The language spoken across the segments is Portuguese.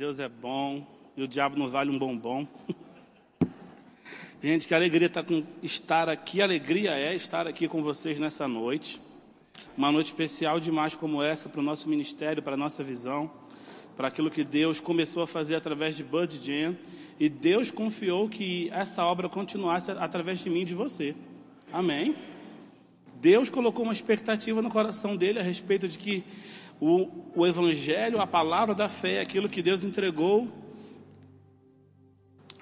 Deus é bom e o diabo não vale um bombom. Gente, que alegria tá estar aqui, alegria é estar aqui com vocês nessa noite. Uma noite especial demais como essa para o nosso ministério, para a nossa visão, para aquilo que Deus começou a fazer através de Bud Jam. E Deus confiou que essa obra continuasse através de mim e de você. Amém? Deus colocou uma expectativa no coração dele a respeito de que o, o Evangelho, a palavra da fé, aquilo que Deus entregou,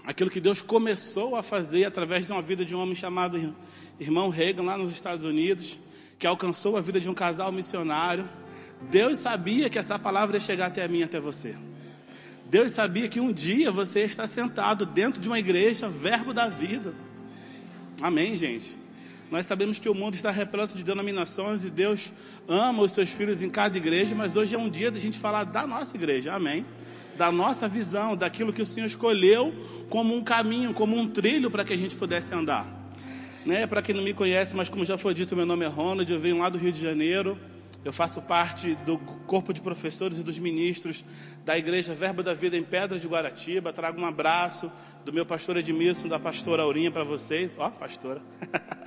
aquilo que Deus começou a fazer através de uma vida de um homem chamado irmão Reagan, lá nos Estados Unidos, que alcançou a vida de um casal missionário. Deus sabia que essa palavra ia chegar até mim, até você. Deus sabia que um dia você está sentado dentro de uma igreja, verbo da vida. Amém, gente? Nós sabemos que o mundo está repleto de denominações e Deus ama os seus filhos em cada igreja, mas hoje é um dia da gente falar da nossa igreja, amém? Da nossa visão, daquilo que o Senhor escolheu como um caminho, como um trilho para que a gente pudesse andar. Né? Para quem não me conhece, mas como já foi dito, meu nome é Ronald, eu venho lá do Rio de Janeiro. Eu faço parte do corpo de professores e dos ministros da Igreja Verbo da Vida em Pedras de Guaratiba. Trago um abraço do meu pastor Edmilson, da pastora Aurinha para vocês. Ó, pastora.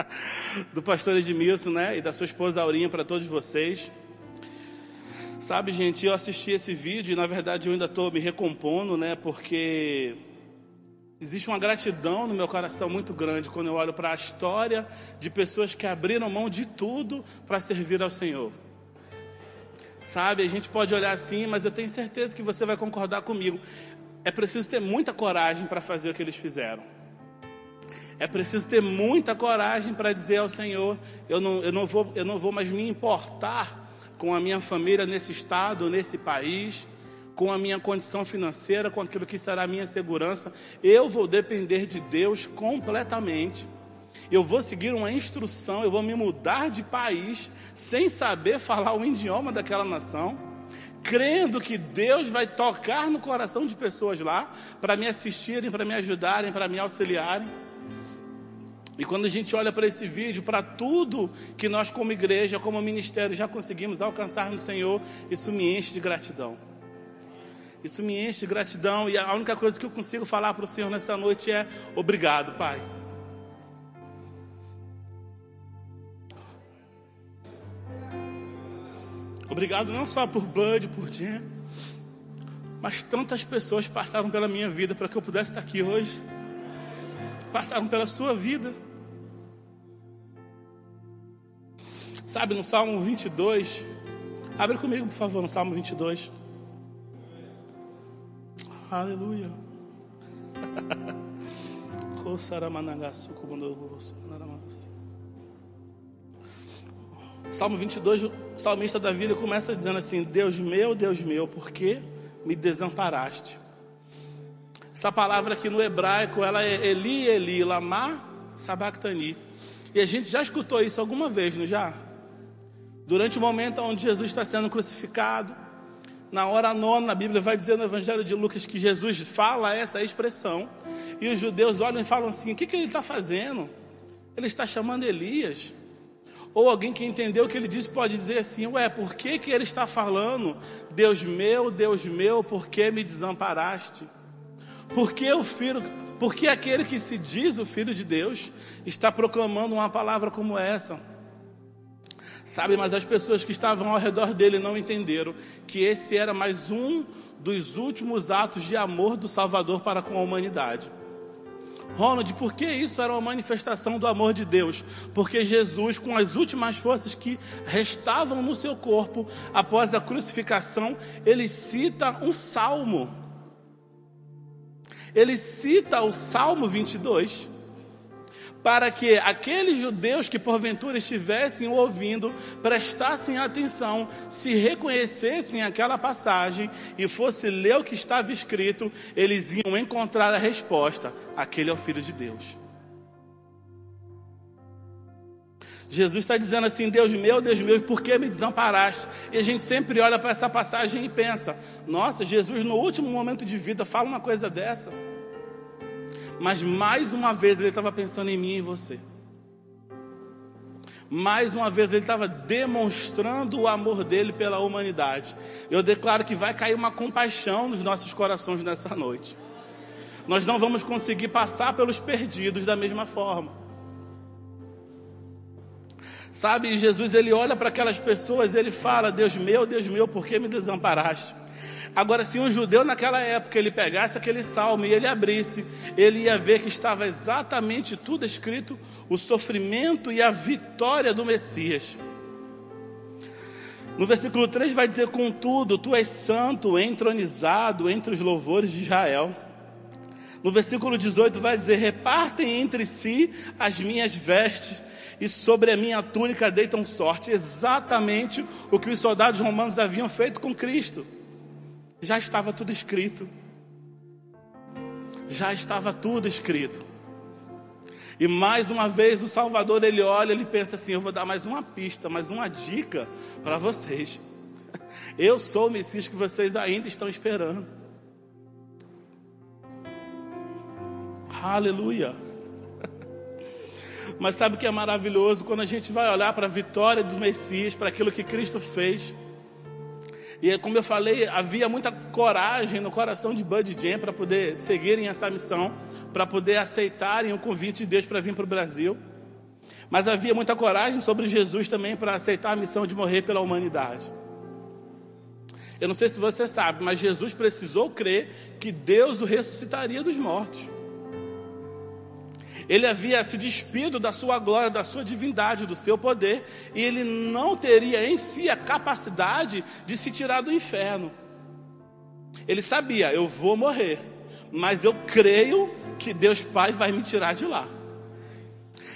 do pastor Edmilson, né? E da sua esposa Aurinha para todos vocês. Sabe, gente, eu assisti esse vídeo e na verdade eu ainda estou me recompondo, né? Porque existe uma gratidão no meu coração muito grande quando eu olho para a história de pessoas que abriram mão de tudo para servir ao Senhor. Sabe, a gente pode olhar assim, mas eu tenho certeza que você vai concordar comigo. É preciso ter muita coragem para fazer o que eles fizeram. É preciso ter muita coragem para dizer ao Senhor: eu não, eu, não vou, eu não vou mais me importar com a minha família nesse estado, nesse país, com a minha condição financeira, com aquilo que será a minha segurança. Eu vou depender de Deus completamente eu vou seguir uma instrução, eu vou me mudar de país sem saber falar o idioma daquela nação, crendo que Deus vai tocar no coração de pessoas lá para me assistirem, para me ajudarem, para me auxiliarem. E quando a gente olha para esse vídeo, para tudo que nós, como igreja, como ministério, já conseguimos alcançar no Senhor, isso me enche de gratidão. Isso me enche de gratidão. E a única coisa que eu consigo falar para o Senhor nessa noite é: obrigado, Pai. Obrigado não só por Bud, por Jen, mas tantas pessoas passaram pela minha vida para que eu pudesse estar aqui hoje. Passaram pela sua vida. Sabe, no Salmo 22, abre comigo, por favor, no Salmo 22. Aleluia. Salmo 22, o salmista Davi ele começa dizendo assim: Deus meu, Deus meu, por que me desamparaste? Essa palavra aqui no hebraico, ela é Eli, Eli, Lama, Sabactani. E a gente já escutou isso alguma vez, não já? Durante o momento onde Jesus está sendo crucificado, na hora nona, a Bíblia vai dizer no Evangelho de Lucas que Jesus fala essa expressão. E os judeus olham e falam assim: o que, que ele está fazendo? Ele está chamando Elias. Ou alguém que entendeu o que ele disse pode dizer assim: Ué, por que, que ele está falando? Deus meu, Deus meu, por que me desamparaste? Por que o filho, por que aquele que se diz o filho de Deus está proclamando uma palavra como essa? Sabe, mas as pessoas que estavam ao redor dele não entenderam que esse era mais um dos últimos atos de amor do Salvador para com a humanidade. Ronald, por que isso era uma manifestação do amor de Deus? Porque Jesus, com as últimas forças que restavam no seu corpo após a crucificação, ele cita um salmo. Ele cita o Salmo 22 para que aqueles judeus que porventura estivessem ouvindo prestassem atenção, se reconhecessem aquela passagem e fosse ler o que estava escrito, eles iam encontrar a resposta: aquele é o Filho de Deus. Jesus está dizendo assim: Deus meu, Deus meu, por que me desamparaste? E a gente sempre olha para essa passagem e pensa: nossa, Jesus no último momento de vida fala uma coisa dessa. Mas mais uma vez ele estava pensando em mim e em você. mais uma vez ele estava demonstrando o amor dele pela humanidade. Eu declaro que vai cair uma compaixão nos nossos corações nessa noite. Nós não vamos conseguir passar pelos perdidos da mesma forma. Sabe, Jesus ele olha para aquelas pessoas e ele fala: Deus meu, Deus meu, por que me desamparaste? Agora, se um judeu naquela época ele pegasse aquele salmo e ele abrisse, ele ia ver que estava exatamente tudo escrito o sofrimento e a vitória do Messias. No versículo 3 vai dizer: Contudo, tu és santo, entronizado entre os louvores de Israel. No versículo 18 vai dizer: Repartem entre si as minhas vestes, e sobre a minha túnica deitam sorte. Exatamente o que os soldados romanos haviam feito com Cristo. Já estava tudo escrito. Já estava tudo escrito. E mais uma vez o Salvador ele olha, ele pensa assim: eu vou dar mais uma pista, mais uma dica para vocês. Eu sou o Messias que vocês ainda estão esperando. Aleluia. Mas sabe o que é maravilhoso? Quando a gente vai olhar para a vitória do Messias, para aquilo que Cristo fez. E como eu falei, havia muita coragem no coração de Bud Jam para poder seguirem essa missão para poder aceitarem o convite de Deus para vir para o Brasil. Mas havia muita coragem sobre Jesus também para aceitar a missão de morrer pela humanidade. Eu não sei se você sabe, mas Jesus precisou crer que Deus o ressuscitaria dos mortos. Ele havia se despido da sua glória, da sua divindade, do seu poder, e ele não teria em si a capacidade de se tirar do inferno. Ele sabia, eu vou morrer, mas eu creio que Deus Pai vai me tirar de lá.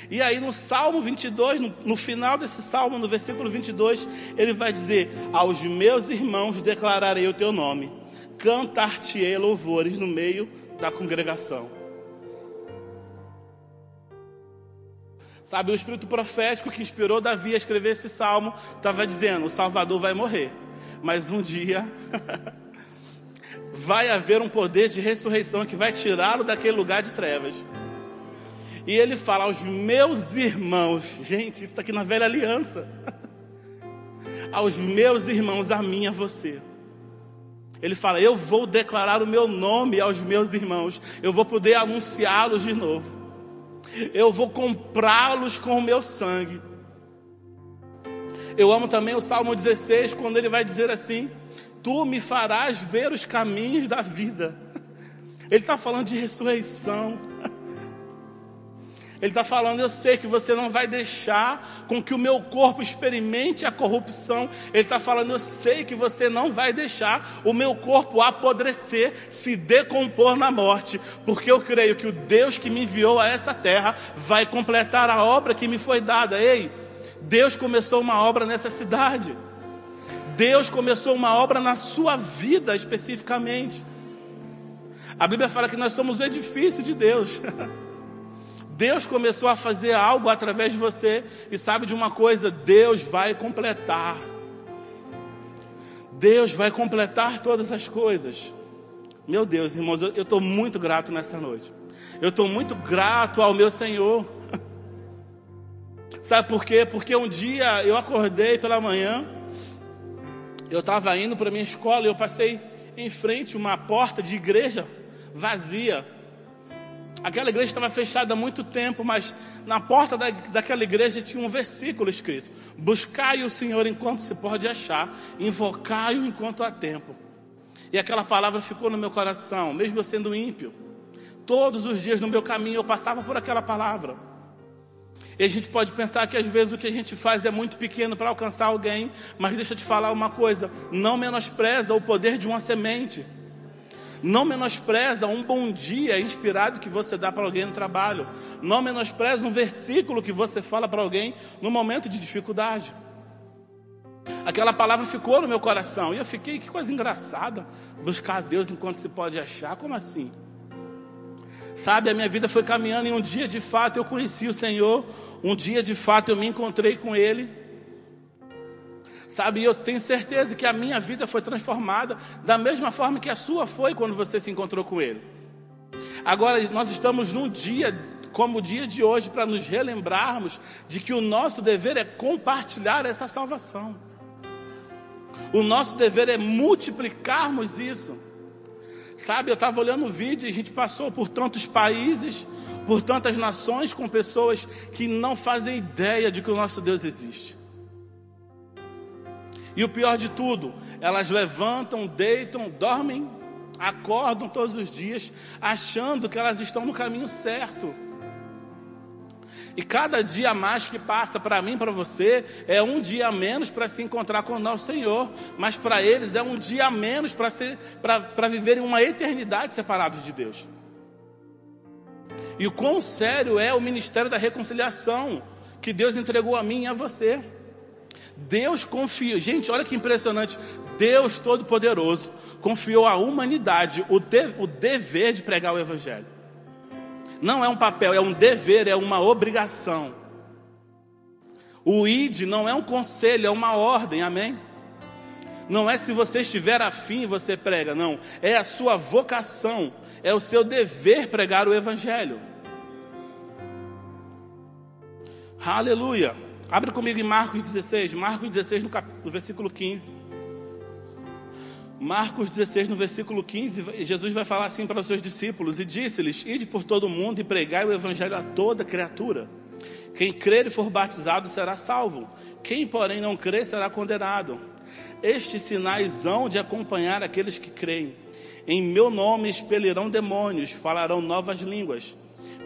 E aí no Salmo 22, no, no, final desse salmo, no versículo 22, ele vai dizer: Aos meus irmãos declararei o teu nome, cantar-te-ei louvores no meio da congregação. Sabe, o espírito profético que inspirou Davi a escrever esse salmo estava dizendo: O Salvador vai morrer, mas um dia vai haver um poder de ressurreição que vai tirá-lo daquele lugar de trevas. E ele fala aos meus irmãos, gente, isso está aqui na velha aliança. aos meus irmãos, a mim, a você. Ele fala: Eu vou declarar o meu nome aos meus irmãos, eu vou poder anunciá-los de novo, eu vou comprá-los com o meu sangue. Eu amo também o Salmo 16, quando ele vai dizer assim: tu me farás ver os caminhos da vida. Ele está falando de ressurreição. Ele está falando, eu sei que você não vai deixar com que o meu corpo experimente a corrupção. Ele está falando, eu sei que você não vai deixar o meu corpo apodrecer, se decompor na morte, porque eu creio que o Deus que me enviou a essa terra vai completar a obra que me foi dada. Ei, Deus começou uma obra nessa cidade. Deus começou uma obra na sua vida especificamente. A Bíblia fala que nós somos o edifício de Deus. Deus começou a fazer algo através de você, e sabe de uma coisa? Deus vai completar. Deus vai completar todas as coisas. Meu Deus, irmãos, eu estou muito grato nessa noite. Eu estou muito grato ao meu Senhor. Sabe por quê? Porque um dia eu acordei pela manhã eu estava indo para minha escola e eu passei em frente uma porta de igreja vazia. Aquela igreja estava fechada há muito tempo, mas na porta da, daquela igreja tinha um versículo escrito: Buscai o Senhor enquanto se pode achar, invocai-o enquanto há tempo. E aquela palavra ficou no meu coração, mesmo eu sendo ímpio. Todos os dias no meu caminho eu passava por aquela palavra. E a gente pode pensar que às vezes o que a gente faz é muito pequeno para alcançar alguém, mas deixa eu te falar uma coisa: não menospreza o poder de uma semente. Não menospreza um bom dia inspirado que você dá para alguém no trabalho. Não menospreza um versículo que você fala para alguém no momento de dificuldade. Aquela palavra ficou no meu coração e eu fiquei, que coisa engraçada, buscar a Deus enquanto se pode achar, como assim? Sabe, a minha vida foi caminhando e um dia de fato eu conheci o Senhor, um dia de fato eu me encontrei com Ele. Sabe, eu tenho certeza que a minha vida foi transformada da mesma forma que a sua foi quando você se encontrou com Ele. Agora, nós estamos num dia como o dia de hoje para nos relembrarmos de que o nosso dever é compartilhar essa salvação. O nosso dever é multiplicarmos isso. Sabe, eu estava olhando o vídeo e a gente passou por tantos países, por tantas nações com pessoas que não fazem ideia de que o nosso Deus existe. E o pior de tudo, elas levantam, deitam, dormem, acordam todos os dias, achando que elas estão no caminho certo. E cada dia mais que passa para mim, para você, é um dia a menos para se encontrar com o nosso Senhor. Mas para eles é um dia a menos para viverem uma eternidade separados de Deus. E o quão sério é o ministério da reconciliação que Deus entregou a mim e a você. Deus confiou, gente, olha que impressionante. Deus Todo-Poderoso confiou à humanidade o, de, o dever de pregar o Evangelho. Não é um papel, é um dever, é uma obrigação. O ID não é um conselho, é uma ordem, amém? Não é se você estiver afim você prega, não. É a sua vocação, é o seu dever pregar o Evangelho. Aleluia. Abre comigo em Marcos 16, Marcos 16, no, cap... no versículo 15. Marcos 16, no versículo 15, Jesus vai falar assim para os seus discípulos: E disse-lhes: Ide por todo o mundo e pregai o evangelho a toda criatura. Quem crer e for batizado será salvo, quem, porém, não crer será condenado. Estes sinais hão de acompanhar aqueles que creem. Em meu nome expelirão demônios, falarão novas línguas,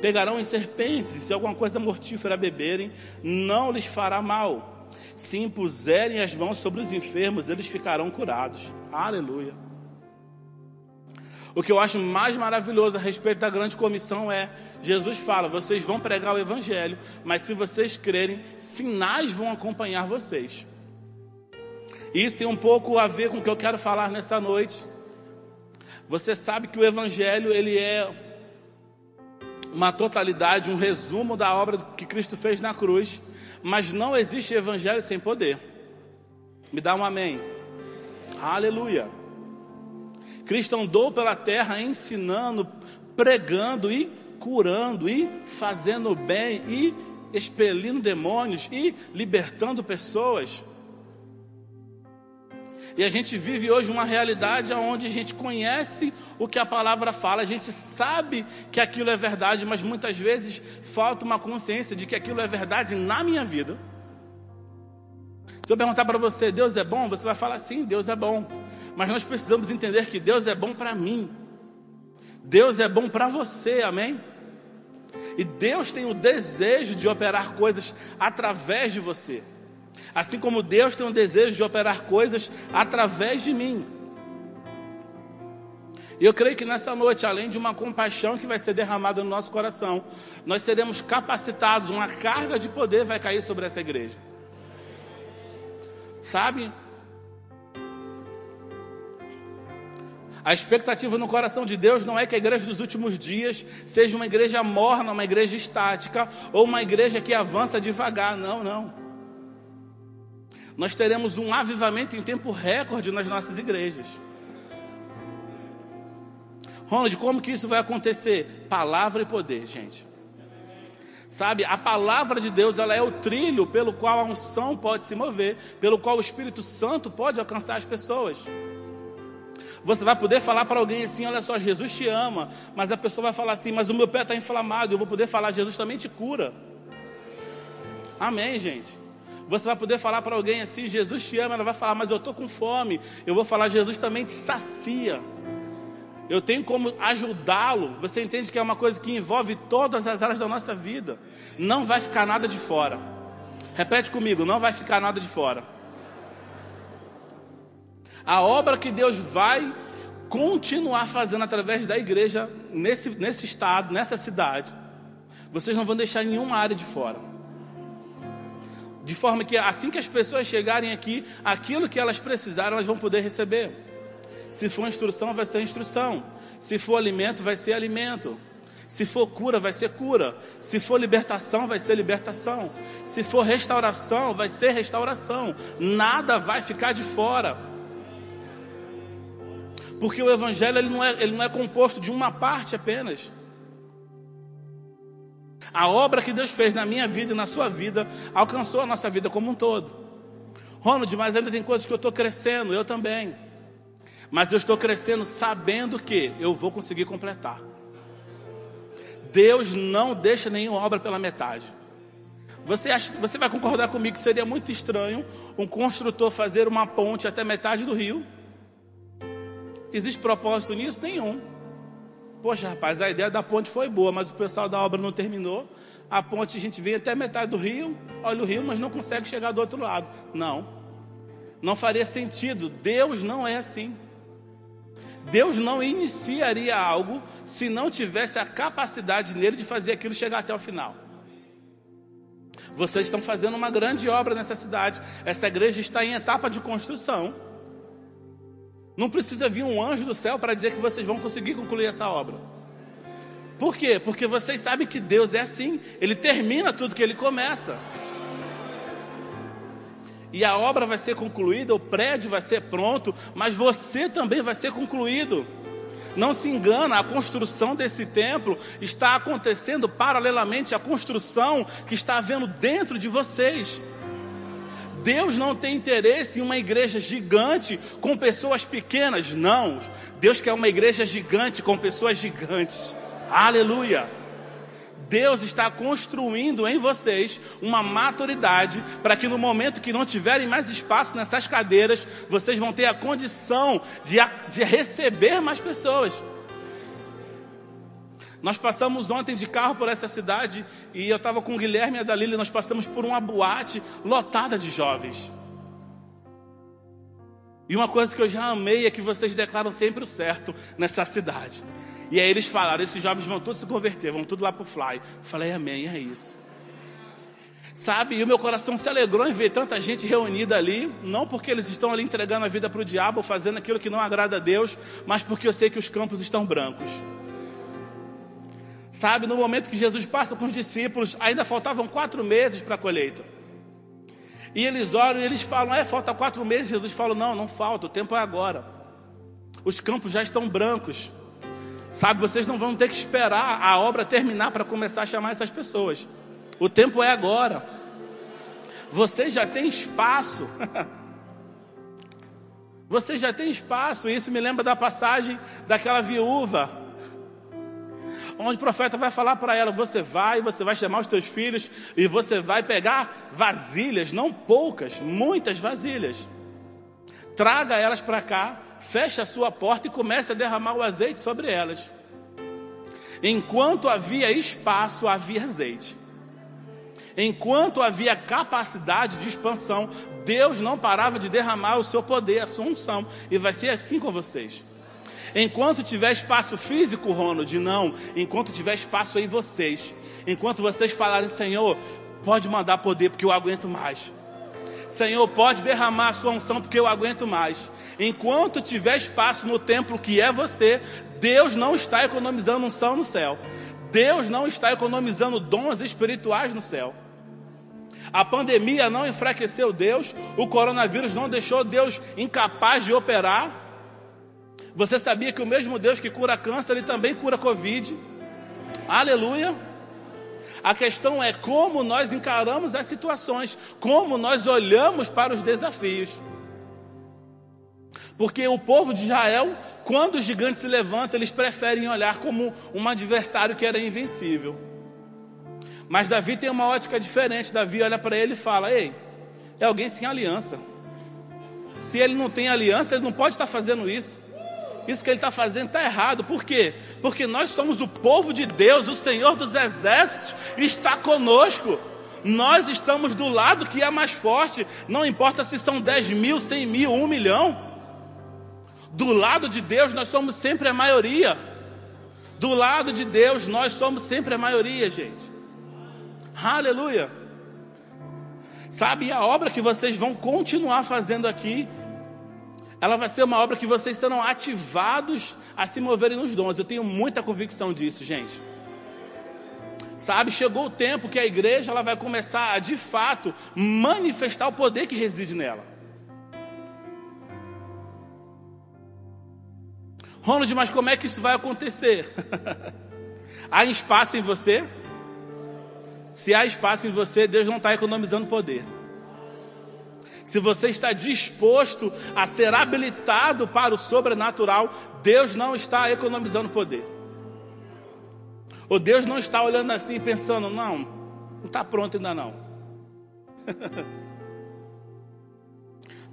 pegarão em serpentes, e se alguma coisa mortífera beberem, não lhes fará mal se impuserem as mãos sobre os enfermos, eles ficarão curados. Aleluia. O que eu acho mais maravilhoso a respeito da grande comissão é: Jesus fala, vocês vão pregar o Evangelho, mas se vocês crerem, sinais vão acompanhar vocês. Isso tem um pouco a ver com o que eu quero falar nessa noite. Você sabe que o Evangelho ele é uma totalidade, um resumo da obra que Cristo fez na cruz. Mas não existe evangelho sem poder. Me dá um amém. Aleluia. Cristo andou pela terra ensinando, pregando e curando e fazendo bem e expelindo demônios e libertando pessoas. E a gente vive hoje uma realidade onde a gente conhece o que a palavra fala, a gente sabe que aquilo é verdade, mas muitas vezes falta uma consciência de que aquilo é verdade na minha vida. Se eu perguntar para você, Deus é bom? Você vai falar sim, Deus é bom. Mas nós precisamos entender que Deus é bom para mim. Deus é bom para você, amém? E Deus tem o desejo de operar coisas através de você. Assim como Deus tem um desejo de operar coisas através de mim. E eu creio que nessa noite, além de uma compaixão que vai ser derramada no nosso coração, nós seremos capacitados, uma carga de poder vai cair sobre essa igreja. Sabe? A expectativa no coração de Deus não é que a igreja dos últimos dias seja uma igreja morna, uma igreja estática, ou uma igreja que avança devagar. Não, não nós teremos um avivamento em tempo recorde nas nossas igrejas. Ronald, como que isso vai acontecer? Palavra e poder, gente. Sabe, a palavra de Deus, ela é o trilho pelo qual a unção pode se mover, pelo qual o Espírito Santo pode alcançar as pessoas. Você vai poder falar para alguém assim: olha só, Jesus te ama, mas a pessoa vai falar assim: mas o meu pé está inflamado. Eu vou poder falar: Jesus também te cura. Amém, gente. Você vai poder falar para alguém assim: Jesus te ama. Ela vai falar, mas eu estou com fome. Eu vou falar: Jesus também te sacia. Eu tenho como ajudá-lo. Você entende que é uma coisa que envolve todas as áreas da nossa vida. Não vai ficar nada de fora. Repete comigo: não vai ficar nada de fora. A obra que Deus vai continuar fazendo através da igreja nesse, nesse estado, nessa cidade, vocês não vão deixar nenhuma área de fora. De forma que assim que as pessoas chegarem aqui, aquilo que elas precisaram, elas vão poder receber. Se for instrução, vai ser instrução. Se for alimento, vai ser alimento. Se for cura, vai ser cura. Se for libertação, vai ser libertação. Se for restauração, vai ser restauração. Nada vai ficar de fora. Porque o Evangelho ele não, é, ele não é composto de uma parte apenas. A obra que Deus fez na minha vida e na sua vida alcançou a nossa vida como um todo. Ronald, mas ainda tem coisas que eu estou crescendo, eu também. Mas eu estou crescendo sabendo que eu vou conseguir completar. Deus não deixa nenhuma obra pela metade. Você, acha, você vai concordar comigo que seria muito estranho um construtor fazer uma ponte até metade do rio? Existe propósito nisso? Nenhum. Poxa, rapaz, a ideia da ponte foi boa, mas o pessoal da obra não terminou. A ponte a gente vem até metade do rio, olha o rio, mas não consegue chegar do outro lado. Não. Não faria sentido. Deus não é assim. Deus não iniciaria algo se não tivesse a capacidade nele de fazer aquilo chegar até o final. Vocês estão fazendo uma grande obra nessa cidade. Essa igreja está em etapa de construção. Não precisa vir um anjo do céu para dizer que vocês vão conseguir concluir essa obra. Por quê? Porque vocês sabem que Deus é assim, Ele termina tudo que Ele começa. E a obra vai ser concluída, o prédio vai ser pronto, mas você também vai ser concluído. Não se engana, a construção desse templo está acontecendo paralelamente à construção que está havendo dentro de vocês. Deus não tem interesse em uma igreja gigante com pessoas pequenas, não. Deus quer uma igreja gigante com pessoas gigantes. Aleluia. Deus está construindo em vocês uma maturidade para que no momento que não tiverem mais espaço nessas cadeiras, vocês vão ter a condição de, de receber mais pessoas. Nós passamos ontem de carro por essa cidade e eu estava com o Guilherme e a Dalila nós passamos por uma boate lotada de jovens. E uma coisa que eu já amei é que vocês declaram sempre o certo nessa cidade. E aí eles falaram: esses jovens vão todos se converter, vão tudo lá para o Fly. falei: Amém, é isso. Sabe, e o meu coração se alegrou em ver tanta gente reunida ali, não porque eles estão ali entregando a vida para o diabo, fazendo aquilo que não agrada a Deus, mas porque eu sei que os campos estão brancos. Sabe, no momento que Jesus passa com os discípulos, ainda faltavam quatro meses para a colheita. E eles olham e eles falam: É, falta quatro meses. Jesus fala: Não, não falta, o tempo é agora. Os campos já estão brancos. Sabe, vocês não vão ter que esperar a obra terminar para começar a chamar essas pessoas. O tempo é agora. Vocês já têm espaço. Vocês já têm espaço. Isso me lembra da passagem daquela viúva onde o profeta vai falar para ela: você vai, você vai chamar os teus filhos e você vai pegar vasilhas, não poucas, muitas vasilhas. Traga elas para cá, feche a sua porta e comece a derramar o azeite sobre elas. Enquanto havia espaço, havia azeite. Enquanto havia capacidade de expansão, Deus não parava de derramar o seu poder, a sua unção. E vai ser assim com vocês. Enquanto tiver espaço físico, Ronald, não. Enquanto tiver espaço em vocês. Enquanto vocês falarem, Senhor, pode mandar poder porque eu aguento mais. Senhor, pode derramar a sua unção porque eu aguento mais. Enquanto tiver espaço no templo que é você, Deus não está economizando unção no céu. Deus não está economizando dons espirituais no céu. A pandemia não enfraqueceu Deus, o coronavírus não deixou Deus incapaz de operar. Você sabia que o mesmo Deus que cura câncer, ele também cura Covid? Aleluia. A questão é como nós encaramos as situações, como nós olhamos para os desafios. Porque o povo de Israel, quando o gigante se levanta, eles preferem olhar como um adversário que era invencível. Mas Davi tem uma ótica diferente. Davi olha para ele e fala: Ei, é alguém sem aliança. Se ele não tem aliança, ele não pode estar fazendo isso. Isso que ele está fazendo está errado. Por quê? Porque nós somos o povo de Deus, o Senhor dos exércitos está conosco. Nós estamos do lado que é mais forte. Não importa se são 10 mil, 100 mil, 1 milhão. Do lado de Deus nós somos sempre a maioria. Do lado de Deus nós somos sempre a maioria, gente. Aleluia. Sabe, a obra que vocês vão continuar fazendo aqui ela vai ser uma obra que vocês serão ativados a se moverem nos dons. Eu tenho muita convicção disso, gente. Sabe, chegou o tempo que a igreja ela vai começar a de fato manifestar o poder que reside nela. Ronald, mas como é que isso vai acontecer? Há espaço em você? Se há espaço em você, Deus não está economizando poder. Se você está disposto a ser habilitado para o sobrenatural, Deus não está economizando poder. Ou Deus não está olhando assim pensando, não, não está pronto ainda não.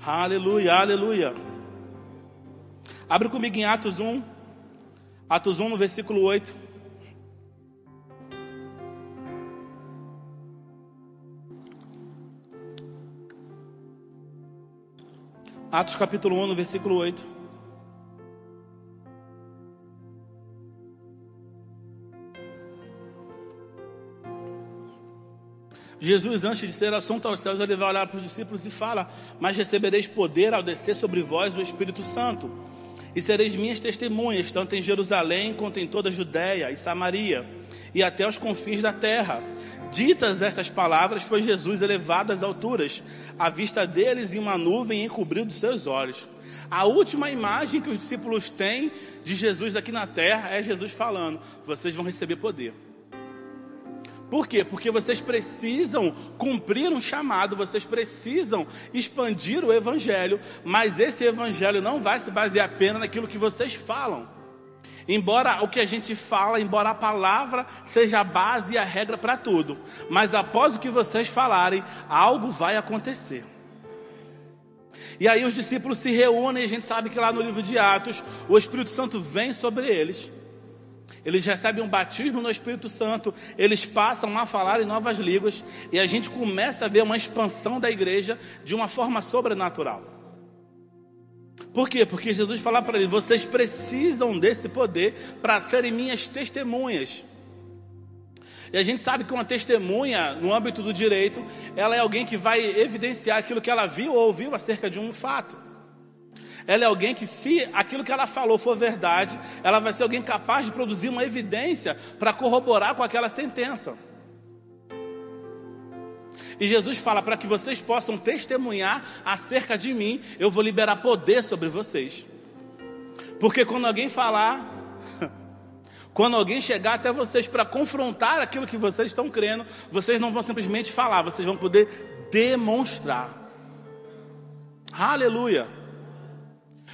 aleluia, aleluia. Abre comigo em Atos 1. Atos 1, no versículo 8. Atos capítulo 1, no versículo 8. Jesus, antes de ser assunto aos céus, ele vai olhar para os discípulos e fala: Mas recebereis poder ao descer sobre vós o Espírito Santo, e sereis minhas testemunhas, tanto em Jerusalém quanto em toda a Judéia e Samaria, e até os confins da terra. Ditas estas palavras, foi Jesus elevado às alturas, a vista deles em uma nuvem encobriu dos seus olhos. A última imagem que os discípulos têm de Jesus aqui na terra é Jesus falando: vocês vão receber poder. Por quê? Porque vocês precisam cumprir um chamado, vocês precisam expandir o evangelho, mas esse evangelho não vai se basear apenas naquilo que vocês falam. Embora o que a gente fala, embora a palavra seja a base e a regra para tudo, mas após o que vocês falarem, algo vai acontecer. E aí os discípulos se reúnem, e a gente sabe que lá no livro de Atos, o Espírito Santo vem sobre eles. Eles recebem um batismo no Espírito Santo, eles passam a falar em novas línguas, e a gente começa a ver uma expansão da igreja de uma forma sobrenatural. Por quê? Porque Jesus fala para eles: vocês precisam desse poder para serem minhas testemunhas. E a gente sabe que uma testemunha, no âmbito do direito, ela é alguém que vai evidenciar aquilo que ela viu ou ouviu acerca de um fato. Ela é alguém que, se aquilo que ela falou for verdade, ela vai ser alguém capaz de produzir uma evidência para corroborar com aquela sentença. E Jesus fala: para que vocês possam testemunhar acerca de mim, eu vou liberar poder sobre vocês. Porque quando alguém falar, quando alguém chegar até vocês para confrontar aquilo que vocês estão crendo, vocês não vão simplesmente falar, vocês vão poder demonstrar. Aleluia.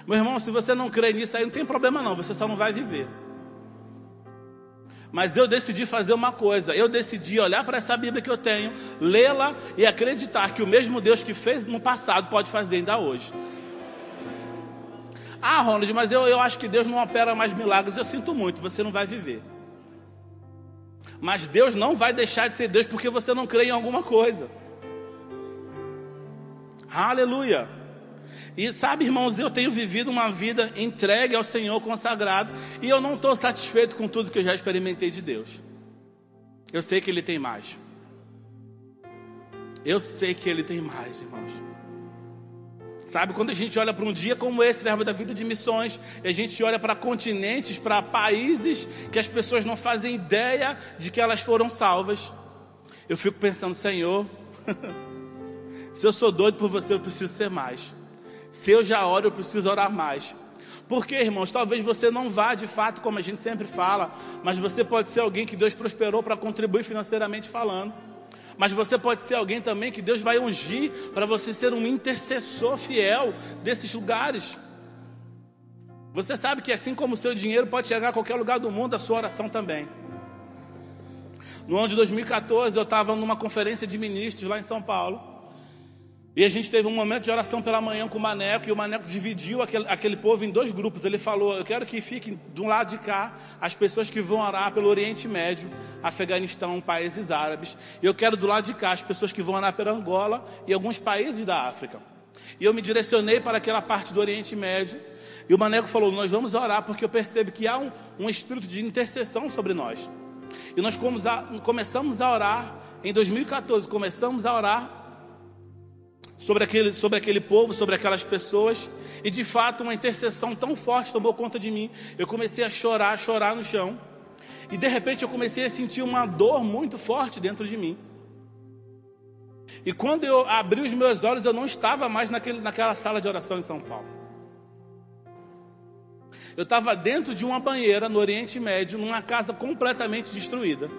Meu irmão, se você não crê nisso aí, não tem problema não, você só não vai viver. Mas eu decidi fazer uma coisa. Eu decidi olhar para essa Bíblia que eu tenho, lê-la e acreditar que o mesmo Deus que fez no passado pode fazer ainda hoje. Ah, Ronald, mas eu, eu acho que Deus não opera mais milagres. Eu sinto muito, você não vai viver. Mas Deus não vai deixar de ser Deus porque você não crê em alguma coisa. Aleluia. E sabe, irmãos, eu tenho vivido uma vida entregue ao Senhor consagrado e eu não estou satisfeito com tudo que eu já experimentei de Deus. Eu sei que Ele tem mais. Eu sei que Ele tem mais, irmãos. Sabe, quando a gente olha para um dia como esse, verbo da vida de missões, e a gente olha para continentes, para países que as pessoas não fazem ideia de que elas foram salvas, eu fico pensando, Senhor, se eu sou doido por você, eu preciso ser mais. Se eu já oro, eu preciso orar mais. Porque, irmãos, talvez você não vá de fato, como a gente sempre fala, mas você pode ser alguém que Deus prosperou para contribuir financeiramente falando. Mas você pode ser alguém também que Deus vai ungir para você ser um intercessor fiel desses lugares. Você sabe que assim como o seu dinheiro pode chegar a qualquer lugar do mundo, a sua oração também. No ano de 2014, eu estava numa conferência de ministros lá em São Paulo. E a gente teve um momento de oração pela manhã com o Maneco, e o Maneco dividiu aquele, aquele povo em dois grupos. Ele falou: Eu quero que fiquem do lado de cá as pessoas que vão orar pelo Oriente Médio, Afeganistão, países árabes. E eu quero do lado de cá as pessoas que vão orar pela Angola e alguns países da África. E eu me direcionei para aquela parte do Oriente Médio. E o Maneco falou: Nós vamos orar, porque eu percebo que há um, um espírito de intercessão sobre nós. E nós começamos a orar em 2014, começamos a orar sobre aquele, sobre aquele povo, sobre aquelas pessoas. E de fato, uma intercessão tão forte tomou conta de mim. Eu comecei a chorar, a chorar no chão. E de repente eu comecei a sentir uma dor muito forte dentro de mim. E quando eu abri os meus olhos, eu não estava mais naquele, naquela sala de oração em São Paulo. Eu estava dentro de uma banheira no Oriente Médio, numa casa completamente destruída.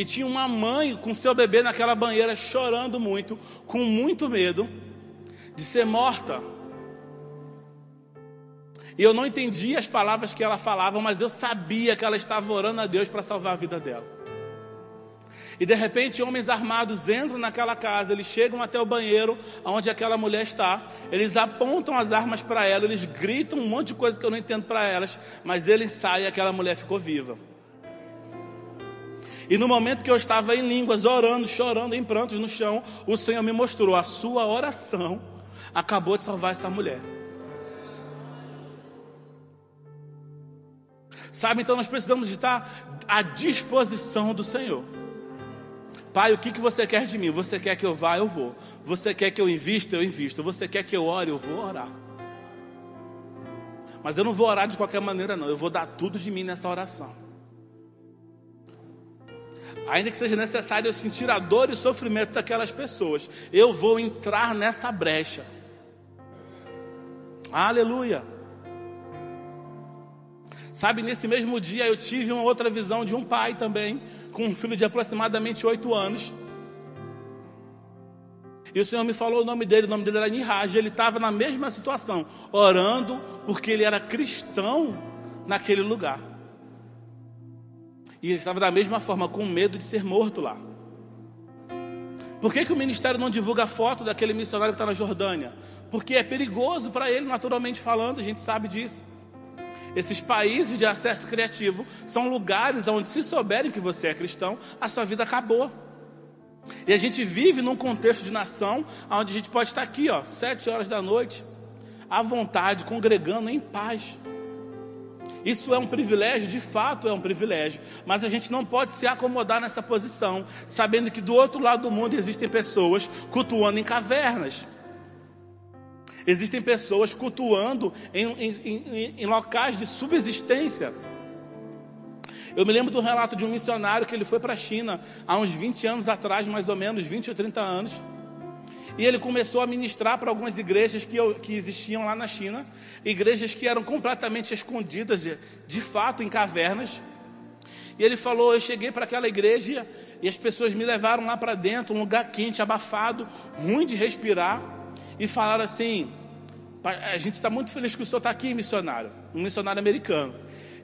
E tinha uma mãe com seu bebê naquela banheira chorando muito, com muito medo de ser morta. E eu não entendia as palavras que ela falava, mas eu sabia que ela estava orando a Deus para salvar a vida dela. E de repente, homens armados entram naquela casa, eles chegam até o banheiro onde aquela mulher está, eles apontam as armas para ela, eles gritam um monte de coisa que eu não entendo para elas, mas eles saem e aquela mulher ficou viva. E no momento que eu estava em línguas, orando, chorando, em prantos no chão, o Senhor me mostrou: a sua oração acabou de salvar essa mulher. Sabe, então nós precisamos estar à disposição do Senhor. Pai, o que, que você quer de mim? Você quer que eu vá, eu vou. Você quer que eu invista, eu invisto. Você quer que eu ore, eu vou orar. Mas eu não vou orar de qualquer maneira, não. Eu vou dar tudo de mim nessa oração. Ainda que seja necessário eu sentir a dor e o sofrimento daquelas pessoas, eu vou entrar nessa brecha. Aleluia. Sabe, nesse mesmo dia eu tive uma outra visão de um pai também, com um filho de aproximadamente oito anos. E o Senhor me falou o nome dele, o nome dele era Niraj. Ele estava na mesma situação, orando, porque ele era cristão naquele lugar. E ele estava da mesma forma, com medo de ser morto lá. Por que, que o ministério não divulga a foto daquele missionário que está na Jordânia? Porque é perigoso para ele, naturalmente falando, a gente sabe disso. Esses países de acesso criativo são lugares onde, se souberem que você é cristão, a sua vida acabou. E a gente vive num contexto de nação onde a gente pode estar aqui, ó, sete horas da noite, à vontade, congregando em paz. Isso é um privilégio, de fato é um privilégio, mas a gente não pode se acomodar nessa posição, sabendo que do outro lado do mundo existem pessoas cultuando em cavernas. Existem pessoas cultuando em, em, em, em locais de subsistência. Eu me lembro do relato de um missionário que ele foi para a China há uns 20 anos atrás, mais ou menos, 20 ou 30 anos. E ele começou a ministrar para algumas igrejas que, que existiam lá na China, igrejas que eram completamente escondidas, de, de fato, em cavernas. E ele falou: Eu cheguei para aquela igreja e as pessoas me levaram lá para dentro, um lugar quente, abafado, ruim de respirar, e falaram assim: a gente está muito feliz que o senhor está aqui, missionário, um missionário americano.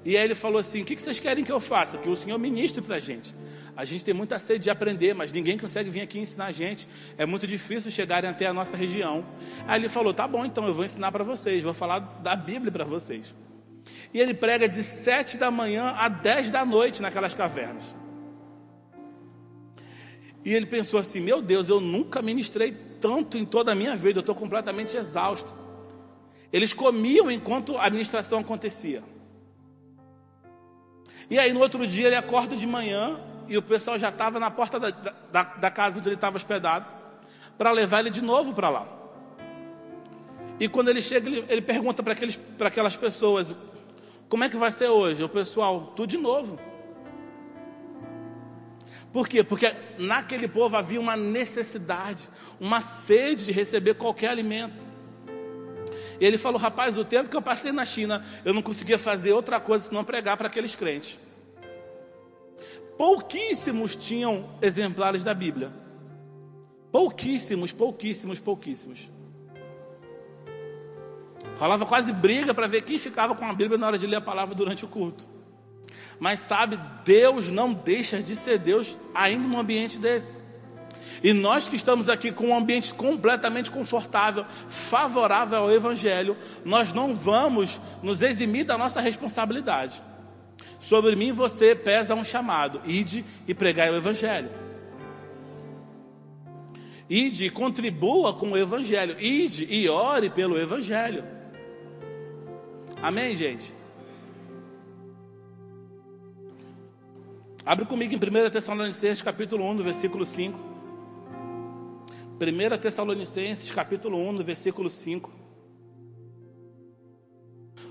E aí ele falou assim: O que vocês querem que eu faça? Que o senhor ministre para a gente. A gente tem muita sede de aprender, mas ninguém consegue vir aqui ensinar a gente. É muito difícil chegarem até a nossa região. Aí ele falou: Tá bom, então eu vou ensinar para vocês, vou falar da Bíblia para vocês. E ele prega de sete da manhã a dez da noite naquelas cavernas. E ele pensou assim: Meu Deus, eu nunca ministrei tanto em toda a minha vida, eu estou completamente exausto. Eles comiam enquanto a administração acontecia. E aí no outro dia ele acorda de manhã e o pessoal já estava na porta da, da, da, casa onde ele estava hospedado para levar ele de novo para lá. E quando ele chega, ele, ele pergunta para aquelas pessoas: Como é que vai ser hoje? O pessoal, tudo de novo. Por quê? Porque naquele povo havia uma necessidade, uma sede de receber qualquer alimento. E ele falou: Rapaz, o tempo que eu passei na China, eu não conseguia fazer outra coisa senão pregar para aqueles crentes. Pouquíssimos tinham exemplares da Bíblia. Pouquíssimos, pouquíssimos, pouquíssimos. Rolava quase briga para ver quem ficava com a Bíblia na hora de ler a palavra durante o culto. Mas sabe, Deus não deixa de ser Deus ainda num ambiente desse. E nós que estamos aqui com um ambiente completamente confortável, favorável ao Evangelho, nós não vamos nos eximir da nossa responsabilidade. Sobre mim você pesa um chamado: ide e pregai o Evangelho. Ide e contribua com o Evangelho. Ide e ore pelo Evangelho. Amém, gente? Abre comigo em 1 Tessalonicenses capítulo 1, versículo 5. 1 Tessalonicenses capítulo 1, versículo 5.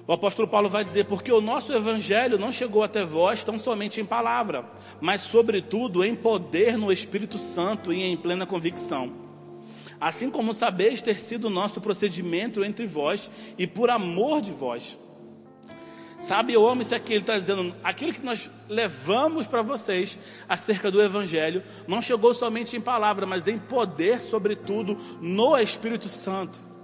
O apóstolo Paulo vai dizer: Porque o nosso evangelho não chegou até vós tão somente em palavra, mas sobretudo em poder no Espírito Santo e em plena convicção. Assim como sabeis ter sido o nosso procedimento entre vós e por amor de vós. Sabe, eu amo isso aqui. Ele está dizendo: aquilo que nós levamos para vocês acerca do Evangelho não chegou somente em palavra, mas em poder, sobretudo, no Espírito Santo.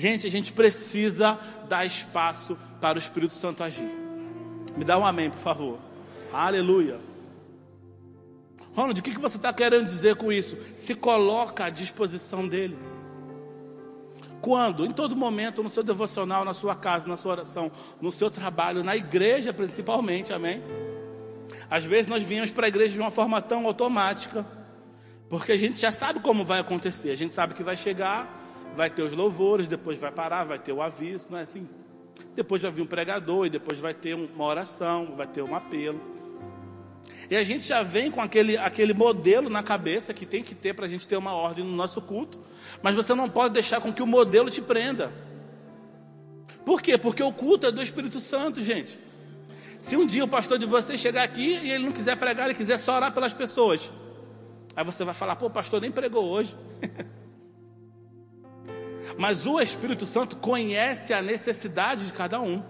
Gente, a gente precisa dar espaço para o Espírito Santo agir. Me dá um amém, por favor. Aleluia. Ronald, o que você está querendo dizer com isso? Se coloca à disposição dele. Quando? Em todo momento, no seu devocional, na sua casa, na sua oração, no seu trabalho, na igreja principalmente, amém? Às vezes nós viemos para a igreja de uma forma tão automática, porque a gente já sabe como vai acontecer, a gente sabe que vai chegar, vai ter os louvores, depois vai parar, vai ter o aviso, não é assim? Depois vai vir um pregador e depois vai ter uma oração, vai ter um apelo. E a gente já vem com aquele, aquele modelo na cabeça que tem que ter para a gente ter uma ordem no nosso culto. Mas você não pode deixar com que o modelo te prenda. Por quê? Porque o culto é do Espírito Santo, gente. Se um dia o pastor de vocês chegar aqui e ele não quiser pregar, ele quiser só orar pelas pessoas. Aí você vai falar, pô, o pastor nem pregou hoje. Mas o Espírito Santo conhece a necessidade de cada um.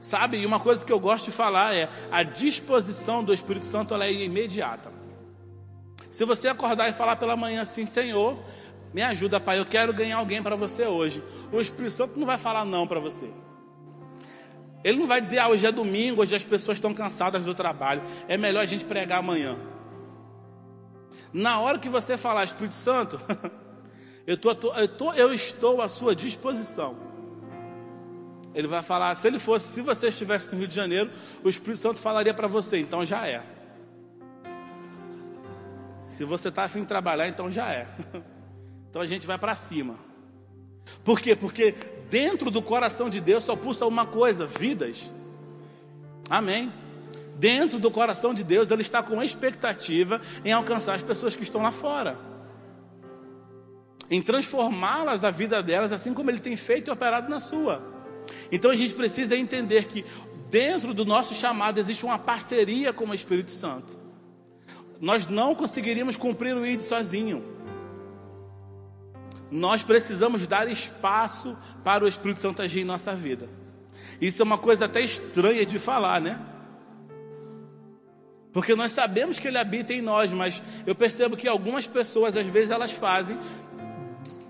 Sabe, e uma coisa que eu gosto de falar é: a disposição do Espírito Santo ela é imediata. Se você acordar e falar pela manhã assim, Senhor, me ajuda, Pai, eu quero ganhar alguém para você hoje. O Espírito Santo não vai falar não para você. Ele não vai dizer, ah, hoje é domingo, hoje as pessoas estão cansadas do trabalho. É melhor a gente pregar amanhã. Na hora que você falar, Espírito Santo, eu, tô, eu, tô, eu estou à sua disposição. Ele vai falar, se ele fosse, se você estivesse no Rio de Janeiro, o Espírito Santo falaria para você, então já é. Se você está afim de trabalhar, então já é. Então a gente vai para cima. Por quê? Porque dentro do coração de Deus só pulsa uma coisa: vidas. Amém. Dentro do coração de Deus, Ele está com expectativa em alcançar as pessoas que estão lá fora, em transformá-las da vida delas, assim como Ele tem feito e operado na sua. Então a gente precisa entender que dentro do nosso chamado existe uma parceria com o Espírito Santo nós não conseguiríamos cumprir o ID sozinho. Nós precisamos dar espaço para o Espírito Santo agir em nossa vida. Isso é uma coisa até estranha de falar, né? Porque nós sabemos que ele habita em nós, mas eu percebo que algumas pessoas, às vezes, elas fazem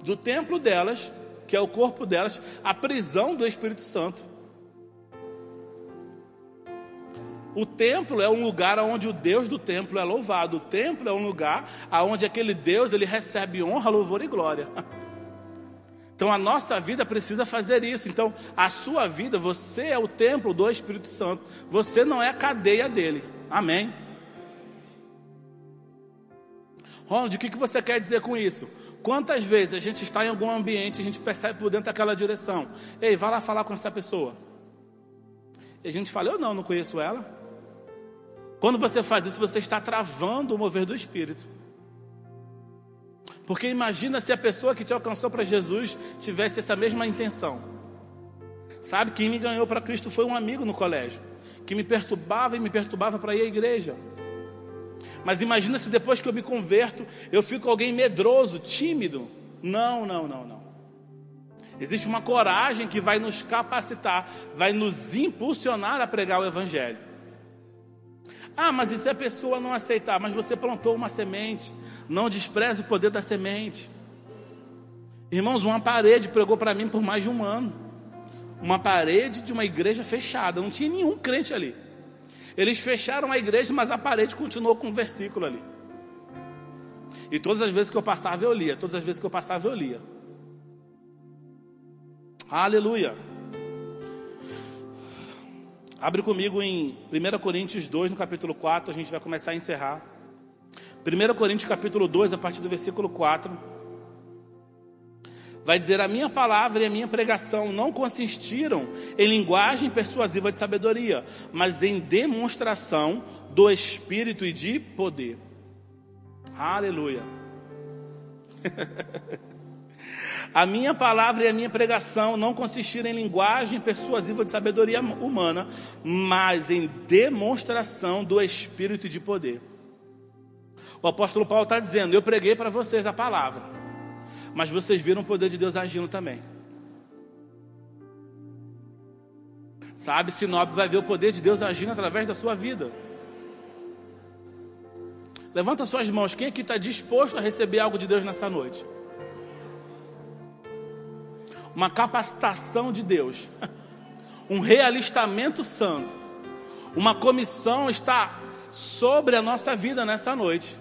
do templo delas, que é o corpo delas, a prisão do Espírito Santo. O templo é um lugar onde o Deus do templo é louvado. O templo é um lugar onde aquele Deus ele recebe honra, louvor e glória. Então a nossa vida precisa fazer isso. Então a sua vida, você é o templo do Espírito Santo. Você não é a cadeia dele. Amém. Ronald, o que você quer dizer com isso? Quantas vezes a gente está em algum ambiente a gente percebe por dentro daquela direção? Ei, vai lá falar com essa pessoa. E a gente fala, eu não, não conheço ela. Quando você faz isso, você está travando o mover do Espírito. Porque imagina se a pessoa que te alcançou para Jesus tivesse essa mesma intenção. Sabe, quem me ganhou para Cristo foi um amigo no colégio, que me perturbava e me perturbava para ir à igreja. Mas imagina se depois que eu me converto, eu fico alguém medroso, tímido. Não, não, não, não. Existe uma coragem que vai nos capacitar, vai nos impulsionar a pregar o Evangelho. Ah, mas e se a pessoa não aceitar? Mas você plantou uma semente. Não despreze o poder da semente. Irmãos, uma parede pregou para mim por mais de um ano. Uma parede de uma igreja fechada. Não tinha nenhum crente ali. Eles fecharam a igreja, mas a parede continuou com um versículo ali. E todas as vezes que eu passava, eu lia. Todas as vezes que eu passava, eu lia. Aleluia. Abre comigo em 1 Coríntios 2, no capítulo 4, a gente vai começar a encerrar. 1 Coríntios capítulo 2, a partir do versículo 4. Vai dizer: A minha palavra e a minha pregação não consistiram em linguagem persuasiva de sabedoria, mas em demonstração do Espírito e de poder. Aleluia. A minha palavra e a minha pregação não consistiram em linguagem persuasiva de sabedoria humana, mas em demonstração do Espírito de poder. O apóstolo Paulo está dizendo: Eu preguei para vocês a palavra, mas vocês viram o poder de Deus agindo também. Sabe, Sinop vai ver o poder de Deus agindo através da sua vida. Levanta suas mãos. Quem aqui está disposto a receber algo de Deus nessa noite? Uma capacitação de Deus. Um realistamento santo. Uma comissão está sobre a nossa vida nessa noite.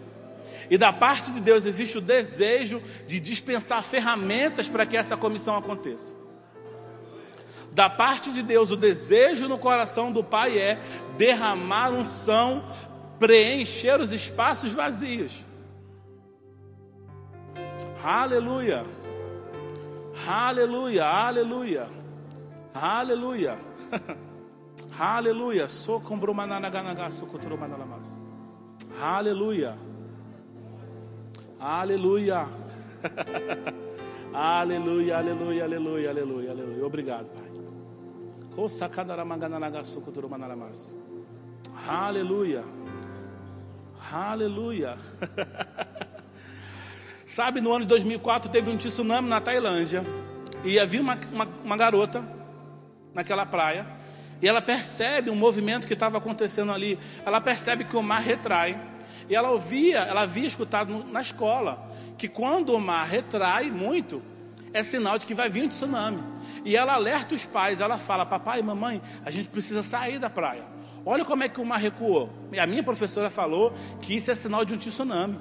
E da parte de Deus existe o desejo de dispensar ferramentas para que essa comissão aconteça. Da parte de Deus, o desejo no coração do Pai é derramar unção, preencher os espaços vazios. Aleluia. Aleluia, aleluia. Aleluia. Aleluia. Aleluia. Aleluia. aleluia, aleluia, aleluia, aleluia, aleluia. Obrigado, Pai. Aleluia. Aleluia. Sabe, no ano de 2004 teve um tsunami na Tailândia. E havia uma, uma, uma garota naquela praia. E ela percebe um movimento que estava acontecendo ali. Ela percebe que o mar retrai. E ela ouvia, ela havia escutado na escola que quando o mar retrai muito, é sinal de que vai vir um tsunami. E ela alerta os pais, ela fala: Papai e mamãe, a gente precisa sair da praia. Olha como é que o mar recuou. E a minha professora falou que isso é sinal de um tsunami.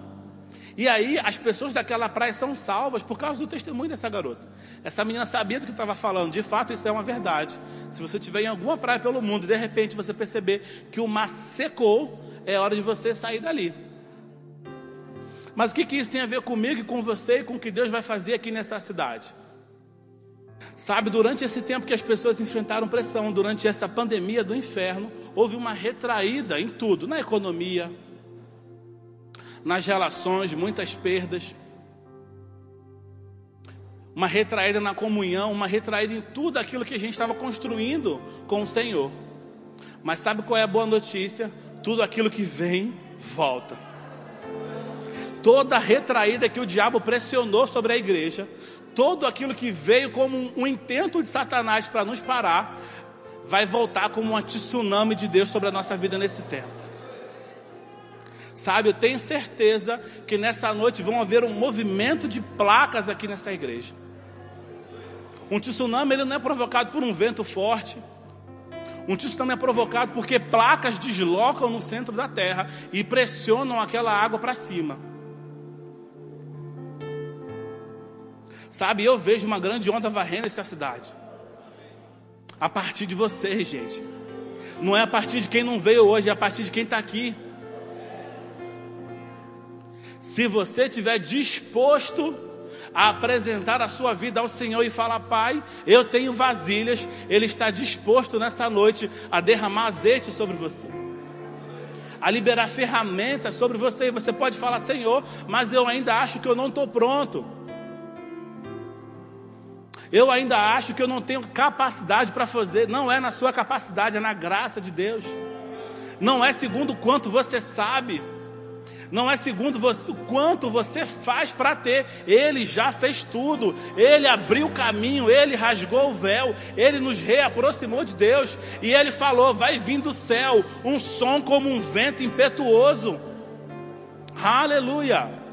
E aí as pessoas daquela praia são salvas por causa do testemunho dessa garota. Essa menina sabia do que estava falando. De fato, isso é uma verdade. Se você estiver em alguma praia pelo mundo e de repente você perceber que o mar secou, é hora de você sair dali. Mas o que, que isso tem a ver comigo e com você e com o que Deus vai fazer aqui nessa cidade? Sabe, durante esse tempo que as pessoas enfrentaram pressão, durante essa pandemia do inferno, houve uma retraída em tudo, na economia, nas relações, muitas perdas. Uma retraída na comunhão, uma retraída em tudo aquilo que a gente estava construindo com o Senhor. Mas sabe qual é a boa notícia? Tudo aquilo que vem, volta. Toda retraída que o diabo pressionou sobre a igreja, todo aquilo que veio como um, intento de Satanás para nos parar, vai voltar como um tsunami de Deus sobre a nossa vida nesse tempo. Sabe, eu tenho certeza que nessa noite vão haver um movimento de placas aqui nessa igreja. Um tsunami ele não é provocado por um vento forte. Um tsunami é provocado porque placas deslocam no centro da terra e pressionam aquela água para cima. Sabe, eu vejo uma grande onda varrendo essa cidade. A partir de vocês, gente. Não é a partir de quem não veio hoje, é a partir de quem está aqui. Se você estiver disposto a apresentar a sua vida ao Senhor e falar: Pai, eu tenho vasilhas, Ele está disposto nessa noite a derramar azeite sobre você, a liberar ferramentas sobre você. E você pode falar: Senhor, mas eu ainda acho que eu não estou pronto. Eu ainda acho que eu não tenho capacidade para fazer. Não é na sua capacidade, é na graça de Deus. Não é segundo quanto você sabe. Não é segundo você, o quanto você faz para ter. Ele já fez tudo. Ele abriu o caminho, ele rasgou o véu, ele nos reaproximou de Deus. E ele falou: vai vir do céu um som como um vento impetuoso. Aleluia.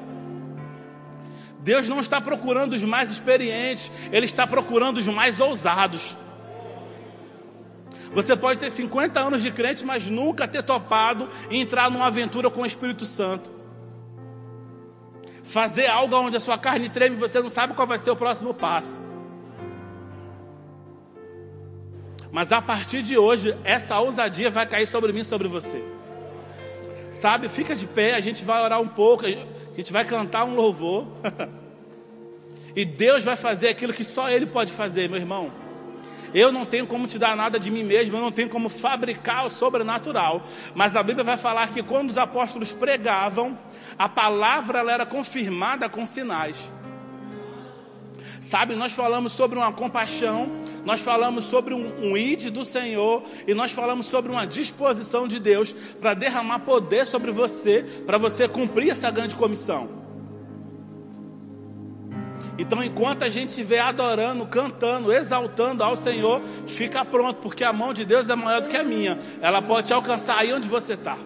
Deus não está procurando os mais experientes, Ele está procurando os mais ousados. Você pode ter 50 anos de crente, mas nunca ter topado entrar numa aventura com o Espírito Santo. Fazer algo onde a sua carne treme e você não sabe qual vai ser o próximo passo. Mas a partir de hoje, essa ousadia vai cair sobre mim e sobre você. Sabe, fica de pé, a gente vai orar um pouco. A gente vai cantar um louvor. e Deus vai fazer aquilo que só Ele pode fazer, meu irmão. Eu não tenho como te dar nada de mim mesmo, eu não tenho como fabricar o sobrenatural. Mas a Bíblia vai falar que quando os apóstolos pregavam, a palavra era confirmada com sinais. Sabe, nós falamos sobre uma compaixão, nós falamos sobre um, um id do Senhor e nós falamos sobre uma disposição de Deus para derramar poder sobre você, para você cumprir essa grande comissão. Então, enquanto a gente estiver adorando, cantando, exaltando ao Senhor, fica pronto, porque a mão de Deus é maior do que a minha. Ela pode te alcançar aí onde você está.